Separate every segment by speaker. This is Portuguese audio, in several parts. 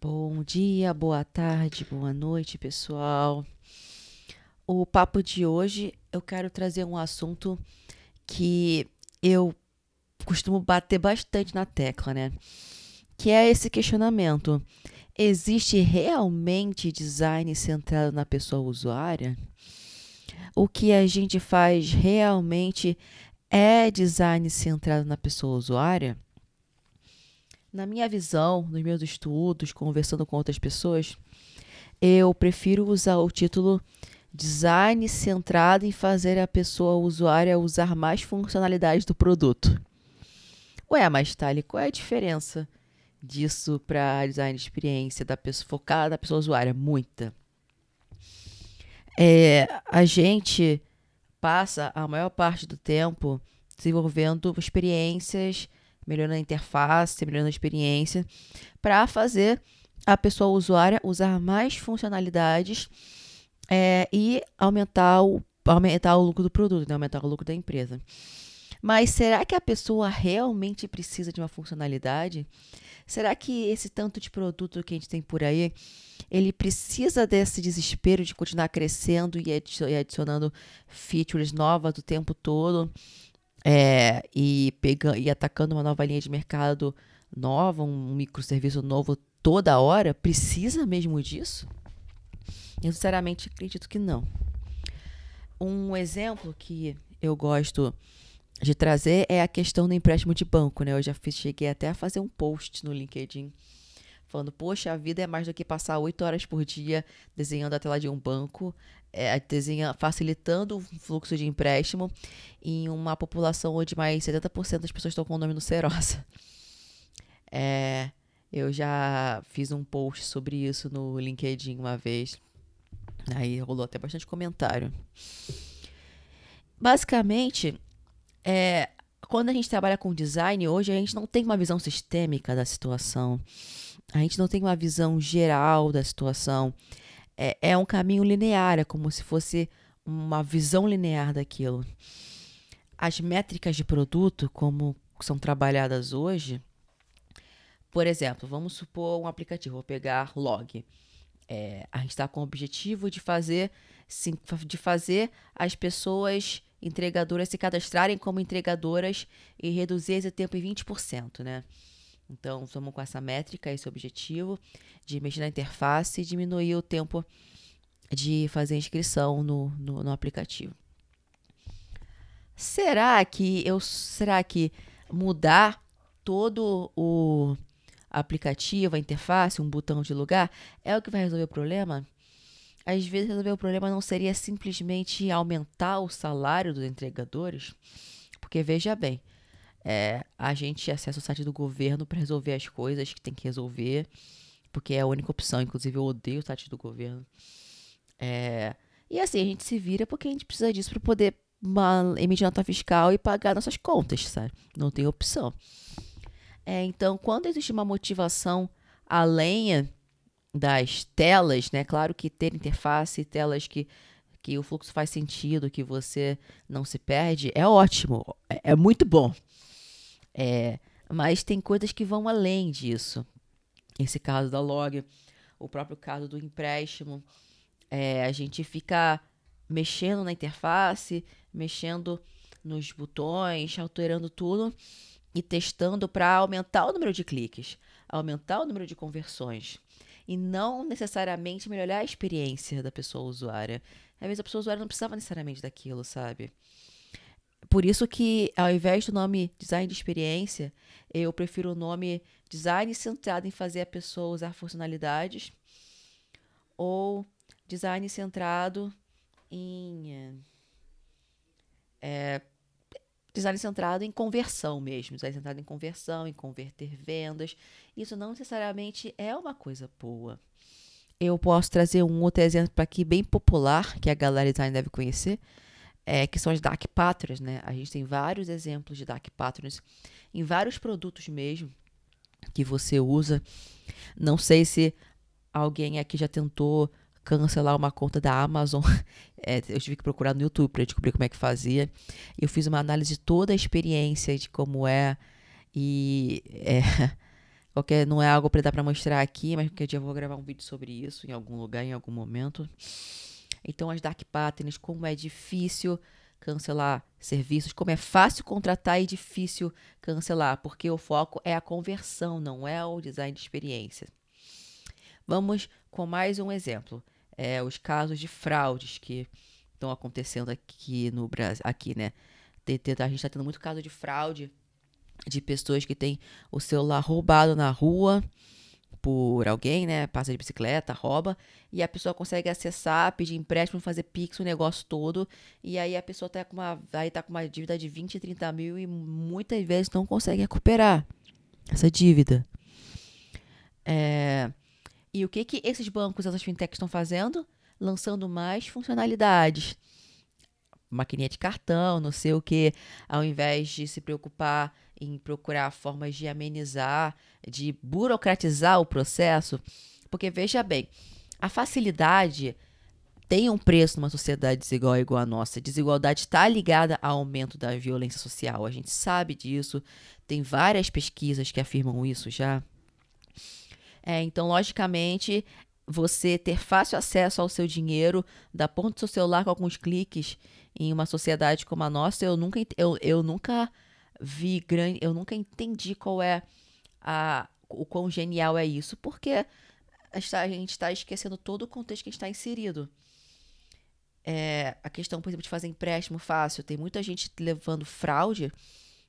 Speaker 1: Bom dia, boa tarde, boa noite, pessoal. O papo de hoje eu quero trazer um assunto que eu costumo bater bastante na tecla, né? Que é esse questionamento: existe realmente design centrado na pessoa usuária? O que a gente faz realmente é design centrado na pessoa usuária? Na minha visão, nos meus estudos, conversando com outras pessoas, eu prefiro usar o título Design centrado em fazer a pessoa usuária usar mais funcionalidades do produto. Ué, mas Thali, qual é a diferença disso para design de experiência da pessoa focada na pessoa usuária? Muita. É, a gente passa a maior parte do tempo desenvolvendo experiências melhorando a interface, melhorando a experiência, para fazer a pessoa usuária usar mais funcionalidades é, e aumentar o, aumentar o lucro do produto, né? aumentar o lucro da empresa. Mas será que a pessoa realmente precisa de uma funcionalidade? Será que esse tanto de produto que a gente tem por aí, ele precisa desse desespero de continuar crescendo e adicionando features novas o tempo todo? É, e, pegando, e atacando uma nova linha de mercado nova, um microserviço novo toda hora, precisa mesmo disso? Eu sinceramente acredito que não. Um exemplo que eu gosto de trazer é a questão do empréstimo de banco, né? Eu já fiz, cheguei até a fazer um post no LinkedIn falando, poxa, a vida é mais do que passar oito horas por dia desenhando a tela de um banco, é, desenha, facilitando o fluxo de empréstimo em uma população onde mais 70% das pessoas estão com o nome no Serasa. É, eu já fiz um post sobre isso no LinkedIn uma vez. Aí rolou até bastante comentário. Basicamente, é, quando a gente trabalha com design, hoje a gente não tem uma visão sistêmica da situação. A gente não tem uma visão geral da situação. É, é um caminho linear, é como se fosse uma visão linear daquilo. As métricas de produto, como são trabalhadas hoje, por exemplo, vamos supor um aplicativo, vou pegar log. É, a gente está com o objetivo de fazer, de fazer as pessoas entregadoras se cadastrarem como entregadoras e reduzir esse tempo em 20%, né? Então, vamos com essa métrica, esse objetivo de mexer na interface e diminuir o tempo de fazer inscrição no, no, no aplicativo. Será que eu será que mudar todo o aplicativo, a interface, um botão de lugar é o que vai resolver o problema? Às vezes resolver o problema não seria simplesmente aumentar o salário dos entregadores, porque veja bem, é, a gente acessa o site do governo para resolver as coisas que tem que resolver, porque é a única opção. Inclusive, eu odeio o site do governo. É, e assim, a gente se vira porque a gente precisa disso para poder uma, emitir nota fiscal e pagar nossas contas, sabe? Não tem opção. É, então, quando existe uma motivação além das telas, né? Claro que ter interface, telas que, que o fluxo faz sentido, que você não se perde, é ótimo, é, é muito bom. É, mas tem coisas que vão além disso. Esse caso da log, o próprio caso do empréstimo, é, a gente fica mexendo na interface, mexendo nos botões, alterando tudo e testando para aumentar o número de cliques, aumentar o número de conversões e não necessariamente melhorar a experiência da pessoa usuária. Às vezes a pessoa usuária não precisava necessariamente daquilo, sabe? Por isso que, ao invés do nome design de experiência, eu prefiro o nome design centrado em fazer a pessoa usar funcionalidades ou design centrado em é, design centrado em conversão mesmo, design centrado em conversão, em converter vendas. Isso não necessariamente é uma coisa boa. Eu posso trazer um outro exemplo aqui bem popular que a galera design deve conhecer, é, que são as dark patterns, né? A gente tem vários exemplos de dark patterns em vários produtos mesmo que você usa. Não sei se alguém aqui já tentou cancelar uma conta da Amazon. É, eu tive que procurar no YouTube para descobrir como é que fazia. Eu fiz uma análise de toda a experiência de como é e é, Qualquer, não é algo para dar para mostrar aqui, mas qualquer dia eu vou gravar um vídeo sobre isso em algum lugar, em algum momento. Então, as dark patterns, como é difícil cancelar serviços, como é fácil contratar e difícil cancelar, porque o foco é a conversão, não é o design de experiência. Vamos com mais um exemplo. É, os casos de fraudes que estão acontecendo aqui no Brasil, aqui, né? A gente está tendo muito caso de fraude de pessoas que têm o celular roubado na rua por alguém, né? Passa de bicicleta, rouba, e a pessoa consegue acessar, pedir empréstimo, fazer pix, o negócio todo, e aí a pessoa tá com uma, aí tá com uma dívida de 20, 30 mil e muitas vezes não consegue recuperar essa dívida. É, e o que que esses bancos, essas fintechs estão fazendo? Lançando mais funcionalidades. Maquininha de cartão, não sei o que, ao invés de se preocupar em procurar formas de amenizar, de burocratizar o processo, porque veja bem, a facilidade tem um preço numa sociedade desigual igual a nossa. Desigualdade está ligada ao aumento da violência social. A gente sabe disso. Tem várias pesquisas que afirmam isso já. É, então, logicamente, você ter fácil acesso ao seu dinheiro da ponta do seu celular com alguns cliques em uma sociedade como a nossa, eu nunca, eu, eu nunca vi grande. Eu nunca entendi qual é a, o quão genial é isso, porque a gente está esquecendo todo o contexto que está inserido. É, a questão, por exemplo, de fazer empréstimo fácil. Tem muita gente levando fraude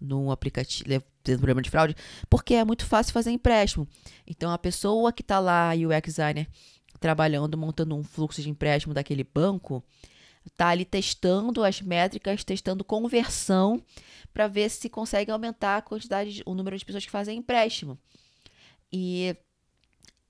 Speaker 1: no aplicativo, tendo problema de fraude, porque é muito fácil fazer empréstimo. Então, a pessoa que está lá, o UX designer, trabalhando, montando um fluxo de empréstimo daquele banco, tá ali testando as métricas, testando conversão para ver se consegue aumentar a quantidade, o número de pessoas que fazem empréstimo. E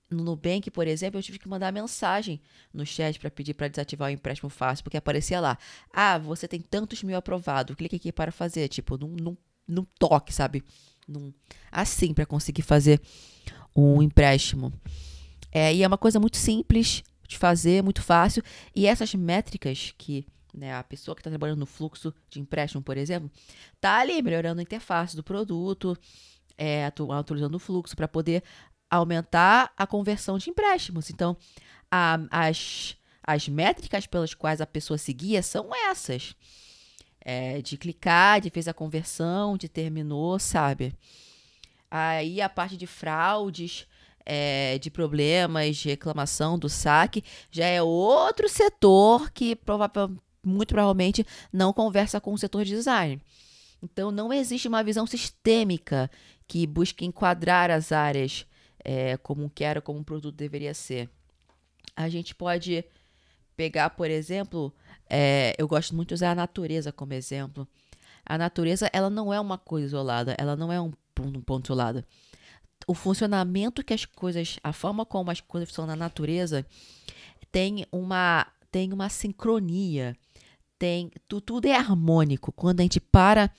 Speaker 1: no Nubank, por exemplo, eu tive que mandar mensagem no chat para pedir para desativar o empréstimo fácil, porque aparecia lá: "Ah, você tem tantos mil aprovado, clique aqui para fazer", tipo, num, num, num toque, sabe? Num, assim para conseguir fazer um empréstimo. É, e é uma coisa muito simples, de fazer, muito fácil. E essas métricas que né, a pessoa que está trabalhando no fluxo de empréstimo, por exemplo, tá ali melhorando a interface do produto, é, atualizando o fluxo para poder aumentar a conversão de empréstimos. Então, a, as, as métricas pelas quais a pessoa seguia são essas. É, de clicar, de fez a conversão, de terminou, sabe? Aí a parte de fraudes, é, de problemas, de reclamação do saque, já é outro setor que muito provavelmente não conversa com o setor de design. Então, não existe uma visão sistêmica que busque enquadrar as áreas é, como quer, como um produto deveria ser. A gente pode pegar, por exemplo, é, eu gosto muito de usar a natureza como exemplo. A natureza, ela não é uma coisa isolada, ela não é um, um ponto isolado o funcionamento que as coisas, a forma como as coisas funcionam na natureza tem uma tem uma sincronia, tem tu, tudo é harmônico. Quando a gente para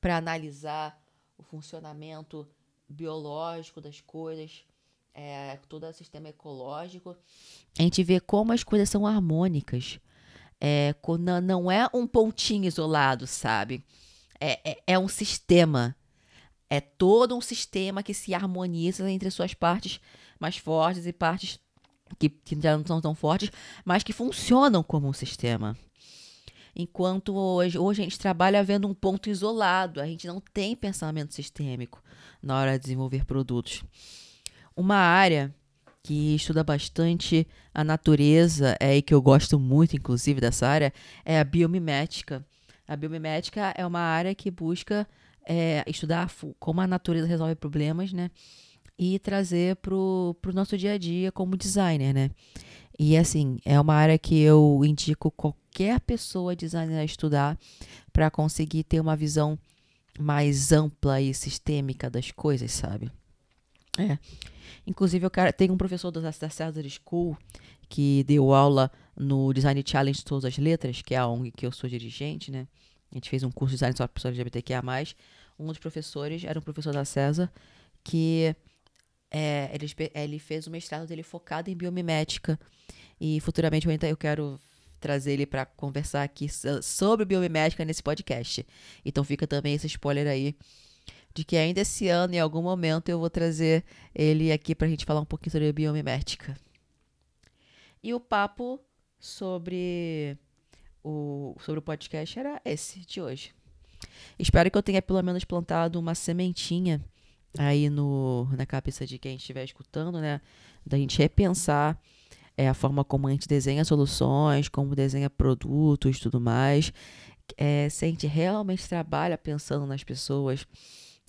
Speaker 1: para analisar o funcionamento biológico das coisas, é, todo o sistema ecológico, a gente vê como as coisas são harmônicas. É, não é um pontinho isolado, sabe? É, é, é um sistema é todo um sistema que se harmoniza entre suas partes mais fortes e partes que, que já não são tão fortes, mas que funcionam como um sistema. Enquanto hoje, hoje a gente trabalha vendo um ponto isolado, a gente não tem pensamento sistêmico na hora de desenvolver produtos. Uma área que estuda bastante a natureza é, e que eu gosto muito, inclusive, dessa área, é a biomimética. A biomimética é uma área que busca é, estudar como a natureza resolve problemas, né? E trazer pro, pro nosso dia a dia como designer, né? E assim, é uma área que eu indico qualquer pessoa designer a estudar para conseguir ter uma visão mais ampla e sistêmica das coisas, sabe? É. Inclusive, eu quero, tem um professor da, César School que deu aula no Design Challenge Todas as Letras, que é a ONG que eu sou dirigente, né? A gente fez um curso de design só para pessoas LGBTQIA+. Um dos professores era um professor da César que é, ele, ele fez o mestrado dele focado em biomimética. E futuramente eu quero trazer ele para conversar aqui sobre biomimética nesse podcast. Então fica também esse spoiler aí de que ainda esse ano, em algum momento, eu vou trazer ele aqui para a gente falar um pouquinho sobre biomimética. E o papo sobre o, sobre o podcast era esse de hoje. Espero que eu tenha pelo menos plantado uma sementinha aí no, na cabeça de quem estiver escutando, né? Da gente repensar é, a forma como a gente desenha soluções, como desenha produtos tudo mais. É, se a gente realmente trabalha pensando nas pessoas,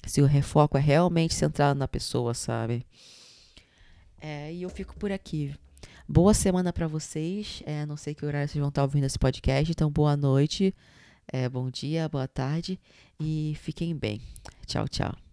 Speaker 1: se o refoco é realmente centrado na pessoa, sabe? É, e eu fico por aqui. Boa semana para vocês. É, não sei que horário vocês vão estar ouvindo esse podcast, então boa noite, é, bom dia, boa tarde e fiquem bem. Tchau, tchau.